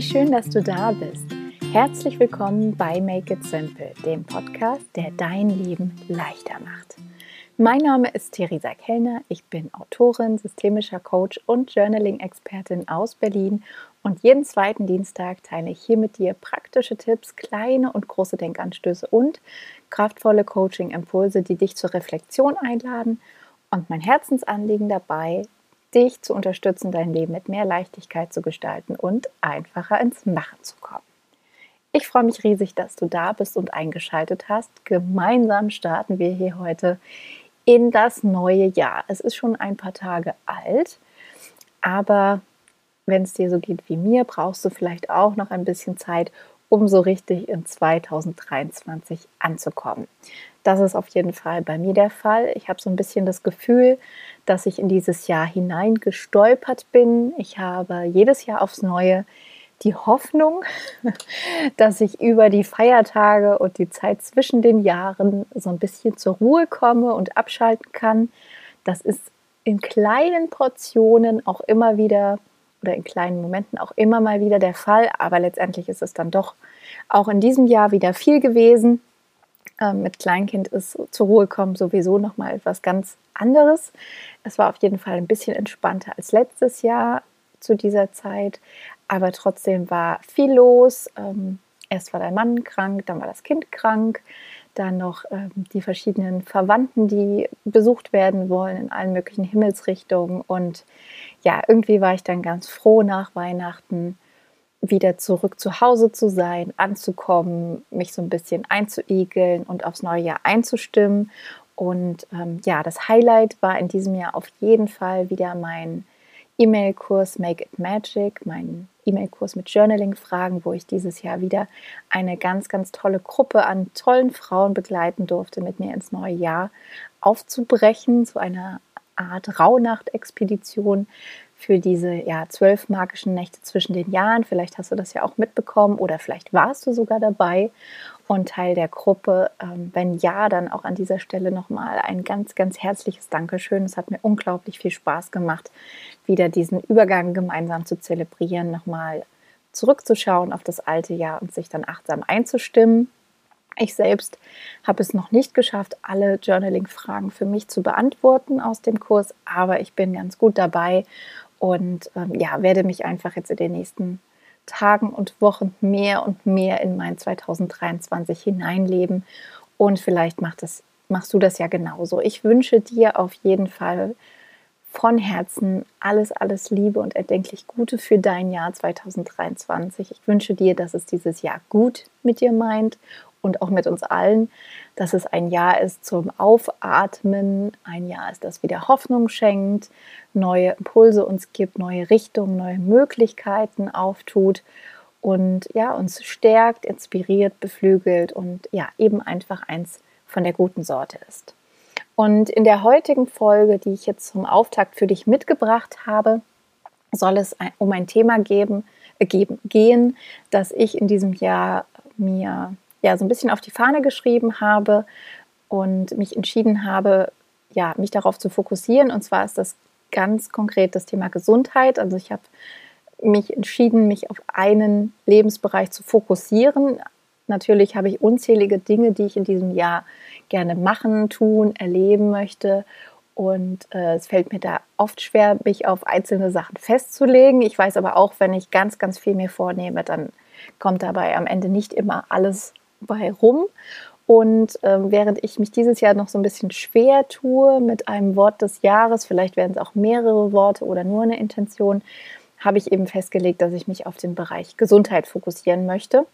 Wie schön, dass du da bist. Herzlich willkommen bei Make It Simple, dem Podcast, der dein Leben leichter macht. Mein Name ist Theresa Kellner. Ich bin Autorin, systemischer Coach und Journaling-Expertin aus Berlin. Und jeden zweiten Dienstag teile ich hier mit dir praktische Tipps, kleine und große Denkanstöße und kraftvolle Coaching-Impulse, die dich zur Reflexion einladen. Und mein Herzensanliegen dabei, dich zu unterstützen, dein Leben mit mehr Leichtigkeit zu gestalten und einfacher ins Machen zu kommen. Ich freue mich riesig, dass du da bist und eingeschaltet hast. Gemeinsam starten wir hier heute in das neue Jahr. Es ist schon ein paar Tage alt, aber wenn es dir so geht wie mir, brauchst du vielleicht auch noch ein bisschen Zeit, um so richtig in 2023 anzukommen. Das ist auf jeden Fall bei mir der Fall. Ich habe so ein bisschen das Gefühl, dass ich in dieses Jahr hineingestolpert bin. Ich habe jedes Jahr aufs Neue die Hoffnung, dass ich über die Feiertage und die Zeit zwischen den Jahren so ein bisschen zur Ruhe komme und abschalten kann. Das ist in kleinen Portionen auch immer wieder oder in kleinen Momenten auch immer mal wieder der Fall, aber letztendlich ist es dann doch auch in diesem Jahr wieder viel gewesen. Ähm, mit Kleinkind ist zur Ruhe kommen sowieso noch mal etwas ganz anderes. Es war auf jeden Fall ein bisschen entspannter als letztes Jahr zu dieser Zeit, aber trotzdem war viel los. Ähm, erst war der Mann krank, dann war das Kind krank, dann noch ähm, die verschiedenen Verwandten, die besucht werden wollen in allen möglichen Himmelsrichtungen. Und ja, irgendwie war ich dann ganz froh nach Weihnachten wieder zurück zu Hause zu sein, anzukommen, mich so ein bisschen einzuigeln und aufs neue Jahr einzustimmen. Und ähm, ja, das Highlight war in diesem Jahr auf jeden Fall wieder mein E-Mail-Kurs Make It Magic, mein E-Mail-Kurs mit Journaling-Fragen, wo ich dieses Jahr wieder eine ganz, ganz tolle Gruppe an tollen Frauen begleiten durfte, mit mir ins neue Jahr aufzubrechen, so eine Art Rauhnacht-Expedition für diese ja, zwölf magischen Nächte zwischen den Jahren. Vielleicht hast du das ja auch mitbekommen oder vielleicht warst du sogar dabei und Teil der Gruppe. Ähm, wenn ja, dann auch an dieser Stelle nochmal ein ganz, ganz herzliches Dankeschön. Es hat mir unglaublich viel Spaß gemacht, wieder diesen Übergang gemeinsam zu zelebrieren, nochmal zurückzuschauen auf das alte Jahr und sich dann achtsam einzustimmen. Ich selbst habe es noch nicht geschafft, alle Journaling-Fragen für mich zu beantworten aus dem Kurs, aber ich bin ganz gut dabei und ähm, ja, werde mich einfach jetzt in den nächsten Tagen und Wochen mehr und mehr in mein 2023 hineinleben. Und vielleicht macht das, machst du das ja genauso. Ich wünsche dir auf jeden Fall von Herzen alles, alles Liebe und erdenklich Gute für dein Jahr 2023. Ich wünsche dir, dass es dieses Jahr gut mit dir meint und auch mit uns allen, dass es ein Jahr ist zum Aufatmen, ein Jahr ist, das wieder Hoffnung schenkt, neue Impulse uns gibt, neue Richtungen, neue Möglichkeiten auftut und ja, uns stärkt, inspiriert, beflügelt und ja, eben einfach eins von der guten Sorte ist. Und in der heutigen Folge, die ich jetzt zum Auftakt für dich mitgebracht habe, soll es um ein Thema geben, äh, geben, gehen, das ich in diesem Jahr mir ja so ein bisschen auf die Fahne geschrieben habe und mich entschieden habe, ja, mich darauf zu fokussieren. Und zwar ist das ganz konkret das Thema Gesundheit. Also ich habe mich entschieden, mich auf einen Lebensbereich zu fokussieren. Natürlich habe ich unzählige Dinge, die ich in diesem Jahr gerne machen, tun, erleben möchte. Und äh, es fällt mir da oft schwer, mich auf einzelne Sachen festzulegen. Ich weiß aber auch, wenn ich ganz, ganz viel mir vornehme, dann kommt dabei am Ende nicht immer alles bei rum. Und ähm, während ich mich dieses Jahr noch so ein bisschen schwer tue mit einem Wort des Jahres, vielleicht werden es auch mehrere Worte oder nur eine Intention, habe ich eben festgelegt, dass ich mich auf den Bereich Gesundheit fokussieren möchte.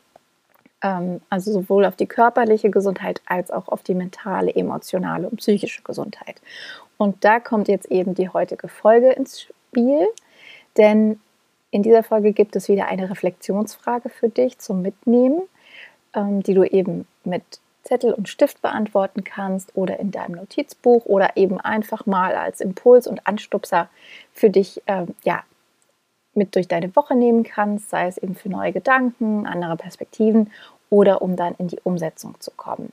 Ähm, also sowohl auf die körperliche Gesundheit als auch auf die mentale, emotionale und psychische Gesundheit. Und da kommt jetzt eben die heutige Folge ins Spiel, denn in dieser Folge gibt es wieder eine Reflexionsfrage für dich zum Mitnehmen die du eben mit Zettel und Stift beantworten kannst oder in deinem Notizbuch oder eben einfach mal als Impuls und Anstupser für dich ähm, ja, mit durch deine Woche nehmen kannst, sei es eben für neue Gedanken, andere Perspektiven oder um dann in die Umsetzung zu kommen.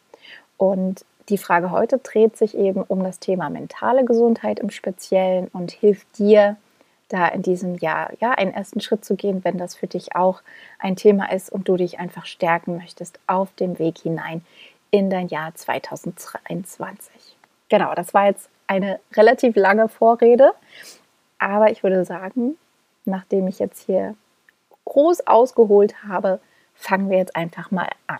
Und die Frage heute dreht sich eben um das Thema mentale Gesundheit im Speziellen und hilft dir, da in diesem Jahr ja einen ersten Schritt zu gehen, wenn das für dich auch ein Thema ist und du dich einfach stärken möchtest auf dem Weg hinein in dein Jahr 2023. Genau, das war jetzt eine relativ lange Vorrede, aber ich würde sagen, nachdem ich jetzt hier groß ausgeholt habe, fangen wir jetzt einfach mal an.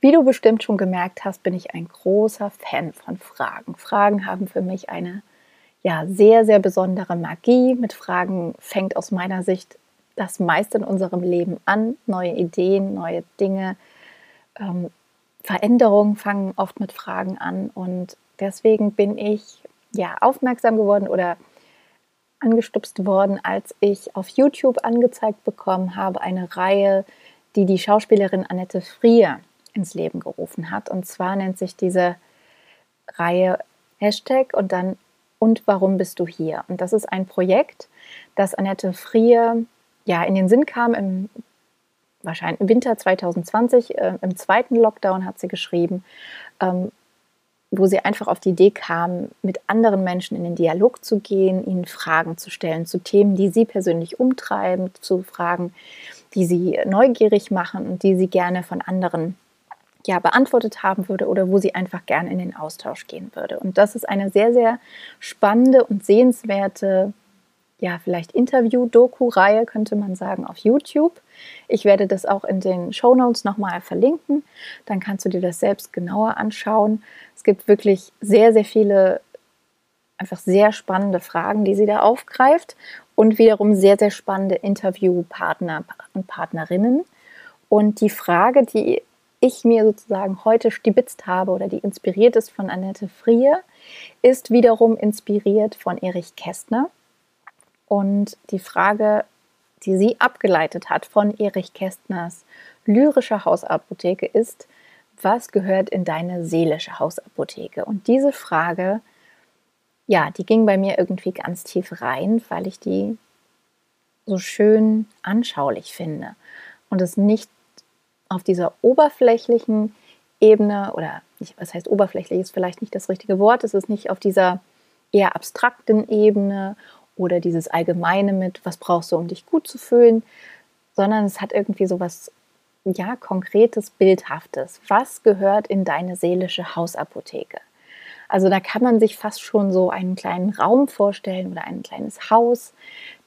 Wie du bestimmt schon gemerkt hast, bin ich ein großer Fan von Fragen. Fragen haben für mich eine ja, sehr, sehr besondere Magie. Mit Fragen fängt aus meiner Sicht das meiste in unserem Leben an. Neue Ideen, neue Dinge, ähm, Veränderungen fangen oft mit Fragen an. Und deswegen bin ich ja aufmerksam geworden oder angestupst worden, als ich auf YouTube angezeigt bekommen habe, eine Reihe, die die Schauspielerin Annette Frier ins Leben gerufen hat. Und zwar nennt sich diese Reihe Hashtag und dann und warum bist du hier? Und das ist ein Projekt, das Annette Frier ja in den Sinn kam im wahrscheinlich Winter 2020, äh, im zweiten Lockdown hat sie geschrieben, ähm, wo sie einfach auf die Idee kam, mit anderen Menschen in den Dialog zu gehen, ihnen Fragen zu stellen zu Themen, die sie persönlich umtreiben, zu Fragen, die sie neugierig machen und die sie gerne von anderen ja, beantwortet haben würde oder wo sie einfach gerne in den Austausch gehen würde. Und das ist eine sehr, sehr spannende und sehenswerte, ja, vielleicht Interview-Doku-Reihe, könnte man sagen, auf YouTube. Ich werde das auch in den Show Notes nochmal verlinken. Dann kannst du dir das selbst genauer anschauen. Es gibt wirklich sehr, sehr viele, einfach sehr spannende Fragen, die sie da aufgreift und wiederum sehr, sehr spannende Interviewpartner und Partnerinnen. Und die Frage, die ich mir sozusagen heute stibitzt habe oder die inspiriert ist von Annette Frier, ist wiederum inspiriert von Erich Kästner. Und die Frage, die sie abgeleitet hat von Erich Kästners lyrischer Hausapotheke ist, was gehört in deine seelische Hausapotheke? Und diese Frage, ja, die ging bei mir irgendwie ganz tief rein, weil ich die so schön anschaulich finde und es nicht auf dieser oberflächlichen Ebene oder nicht, was heißt oberflächlich ist vielleicht nicht das richtige Wort, es ist nicht auf dieser eher abstrakten Ebene oder dieses Allgemeine mit, was brauchst du, um dich gut zu fühlen, sondern es hat irgendwie so was, ja, konkretes, bildhaftes. Was gehört in deine seelische Hausapotheke? Also da kann man sich fast schon so einen kleinen Raum vorstellen oder ein kleines Haus,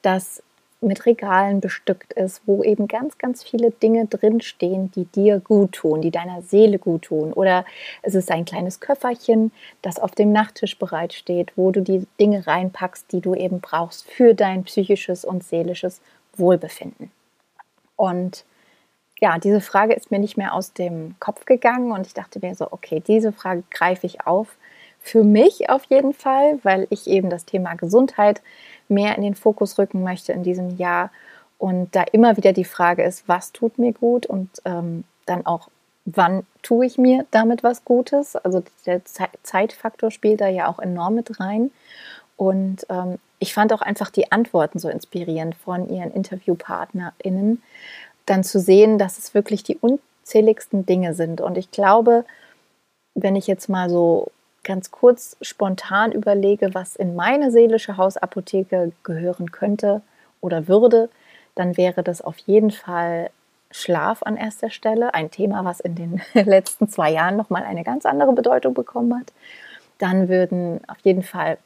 das mit Regalen bestückt ist, wo eben ganz, ganz viele Dinge drinstehen, die dir gut tun, die deiner Seele gut tun. Oder es ist ein kleines Köfferchen, das auf dem Nachttisch bereitsteht, wo du die Dinge reinpackst, die du eben brauchst für dein psychisches und seelisches Wohlbefinden. Und ja, diese Frage ist mir nicht mehr aus dem Kopf gegangen und ich dachte mir so, okay, diese Frage greife ich auf. Für mich auf jeden Fall, weil ich eben das Thema Gesundheit mehr in den Fokus rücken möchte in diesem Jahr. Und da immer wieder die Frage ist, was tut mir gut und ähm, dann auch, wann tue ich mir damit was Gutes? Also der Zeitfaktor spielt da ja auch enorm mit rein. Und ähm, ich fand auch einfach die Antworten so inspirierend von ihren InterviewpartnerInnen, dann zu sehen, dass es wirklich die unzähligsten Dinge sind. Und ich glaube, wenn ich jetzt mal so ganz kurz spontan überlege, was in meine seelische Hausapotheke gehören könnte oder würde, dann wäre das auf jeden Fall Schlaf an erster Stelle. Ein Thema, was in den letzten zwei Jahren nochmal eine ganz andere Bedeutung bekommen hat. Dann würden auf jeden Fall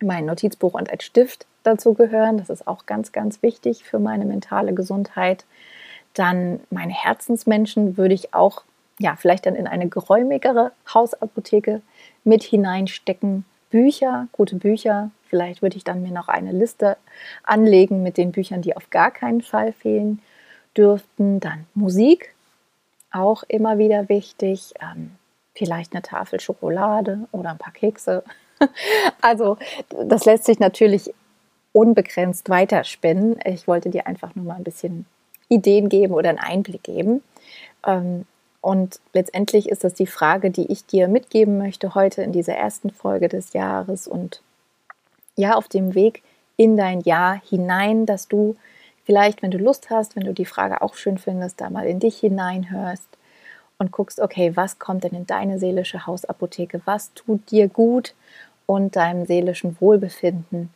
mein Notizbuch und ein Stift dazu gehören. Das ist auch ganz, ganz wichtig für meine mentale Gesundheit. Dann meine Herzensmenschen würde ich auch, ja, vielleicht dann in eine geräumigere Hausapotheke mit hineinstecken. Bücher, gute Bücher. Vielleicht würde ich dann mir noch eine Liste anlegen mit den Büchern, die auf gar keinen Fall fehlen dürften. Dann Musik, auch immer wieder wichtig. Ähm, vielleicht eine Tafel Schokolade oder ein paar Kekse. also das lässt sich natürlich unbegrenzt weiterspinnen. Ich wollte dir einfach nur mal ein bisschen Ideen geben oder einen Einblick geben. Ähm, und letztendlich ist das die Frage, die ich dir mitgeben möchte heute in dieser ersten Folge des Jahres und ja, auf dem Weg in dein Jahr hinein, dass du vielleicht, wenn du Lust hast, wenn du die Frage auch schön findest, da mal in dich hineinhörst und guckst, okay, was kommt denn in deine seelische Hausapotheke? Was tut dir gut? und deinem seelischen Wohlbefinden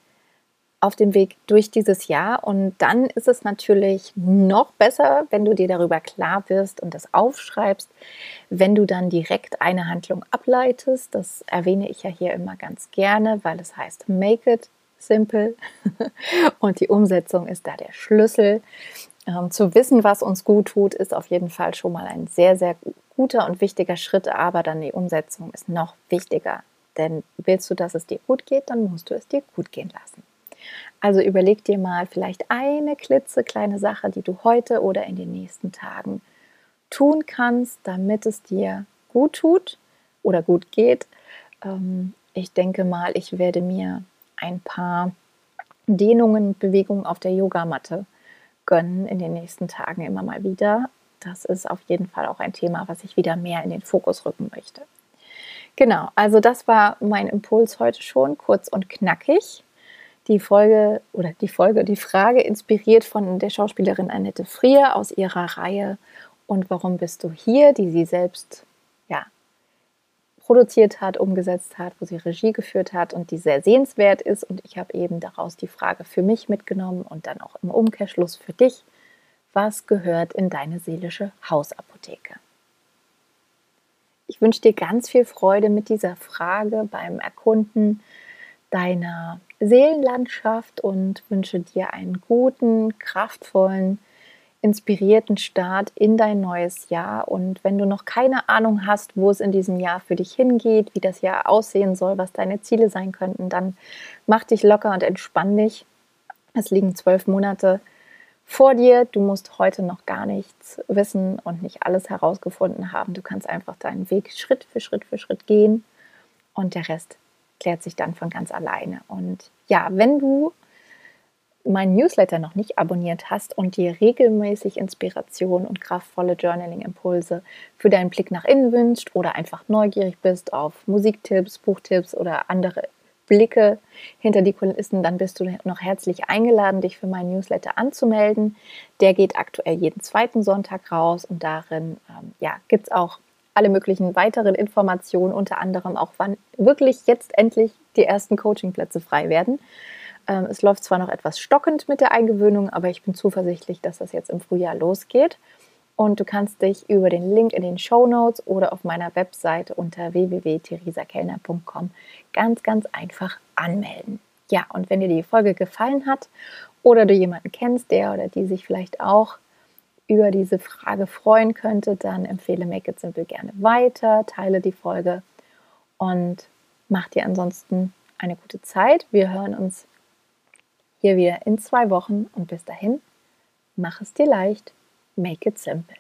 auf dem Weg durch dieses Jahr. Und dann ist es natürlich noch besser, wenn du dir darüber klar wirst und das aufschreibst, wenn du dann direkt eine Handlung ableitest. Das erwähne ich ja hier immer ganz gerne, weil es heißt Make it simple und die Umsetzung ist da der Schlüssel. Ähm, zu wissen, was uns gut tut, ist auf jeden Fall schon mal ein sehr, sehr guter und wichtiger Schritt, aber dann die Umsetzung ist noch wichtiger. Denn willst du, dass es dir gut geht, dann musst du es dir gut gehen lassen. Also überleg dir mal vielleicht eine klitzekleine Sache, die du heute oder in den nächsten Tagen tun kannst, damit es dir gut tut oder gut geht. Ähm, ich denke mal, ich werde mir ein paar Dehnungen, Bewegungen auf der Yogamatte gönnen in den nächsten Tagen immer mal wieder. Das ist auf jeden Fall auch ein Thema, was ich wieder mehr in den Fokus rücken möchte. Genau, also das war mein Impuls heute schon, kurz und knackig. Die Folge oder die Folge, die Frage inspiriert von der Schauspielerin Annette Frier aus ihrer Reihe Und warum bist du hier, die sie selbst ja, produziert hat, umgesetzt hat, wo sie Regie geführt hat und die sehr sehenswert ist. Und ich habe eben daraus die Frage für mich mitgenommen und dann auch im Umkehrschluss für dich, was gehört in deine seelische Hausapotheke? Ich wünsche dir ganz viel Freude mit dieser Frage beim Erkunden deiner Seelenlandschaft und wünsche dir einen guten, kraftvollen, inspirierten Start in dein neues Jahr. Und wenn du noch keine Ahnung hast, wo es in diesem Jahr für dich hingeht, wie das Jahr aussehen soll, was deine Ziele sein könnten, dann mach dich locker und entspann dich. Es liegen zwölf Monate vor dir. Du musst heute noch gar nichts wissen und nicht alles herausgefunden haben. Du kannst einfach deinen Weg Schritt für Schritt für Schritt gehen und der Rest klärt sich dann von ganz alleine. Und ja, wenn du meinen Newsletter noch nicht abonniert hast und dir regelmäßig Inspiration und kraftvolle Journaling-Impulse für deinen Blick nach innen wünscht oder einfach neugierig bist auf Musiktipps, Buchtipps oder andere Blicke hinter die Kulissen, dann bist du noch herzlich eingeladen, dich für meinen Newsletter anzumelden. Der geht aktuell jeden zweiten Sonntag raus und darin ähm, ja, gibt es auch alle möglichen weiteren Informationen, unter anderem auch, wann wirklich jetzt endlich die ersten Coachingplätze frei werden. Ähm, es läuft zwar noch etwas stockend mit der Eingewöhnung, aber ich bin zuversichtlich, dass das jetzt im Frühjahr losgeht. Und du kannst dich über den Link in den Show Notes oder auf meiner Webseite unter www.theresakellner.com ganz, ganz einfach anmelden. Ja, und wenn dir die Folge gefallen hat oder du jemanden kennst, der oder die sich vielleicht auch über diese Frage freuen könnte, dann empfehle Make It Simple gerne weiter, teile die Folge und mach dir ansonsten eine gute Zeit. Wir hören uns hier wieder in zwei Wochen und bis dahin, mach es dir leicht, make it simple.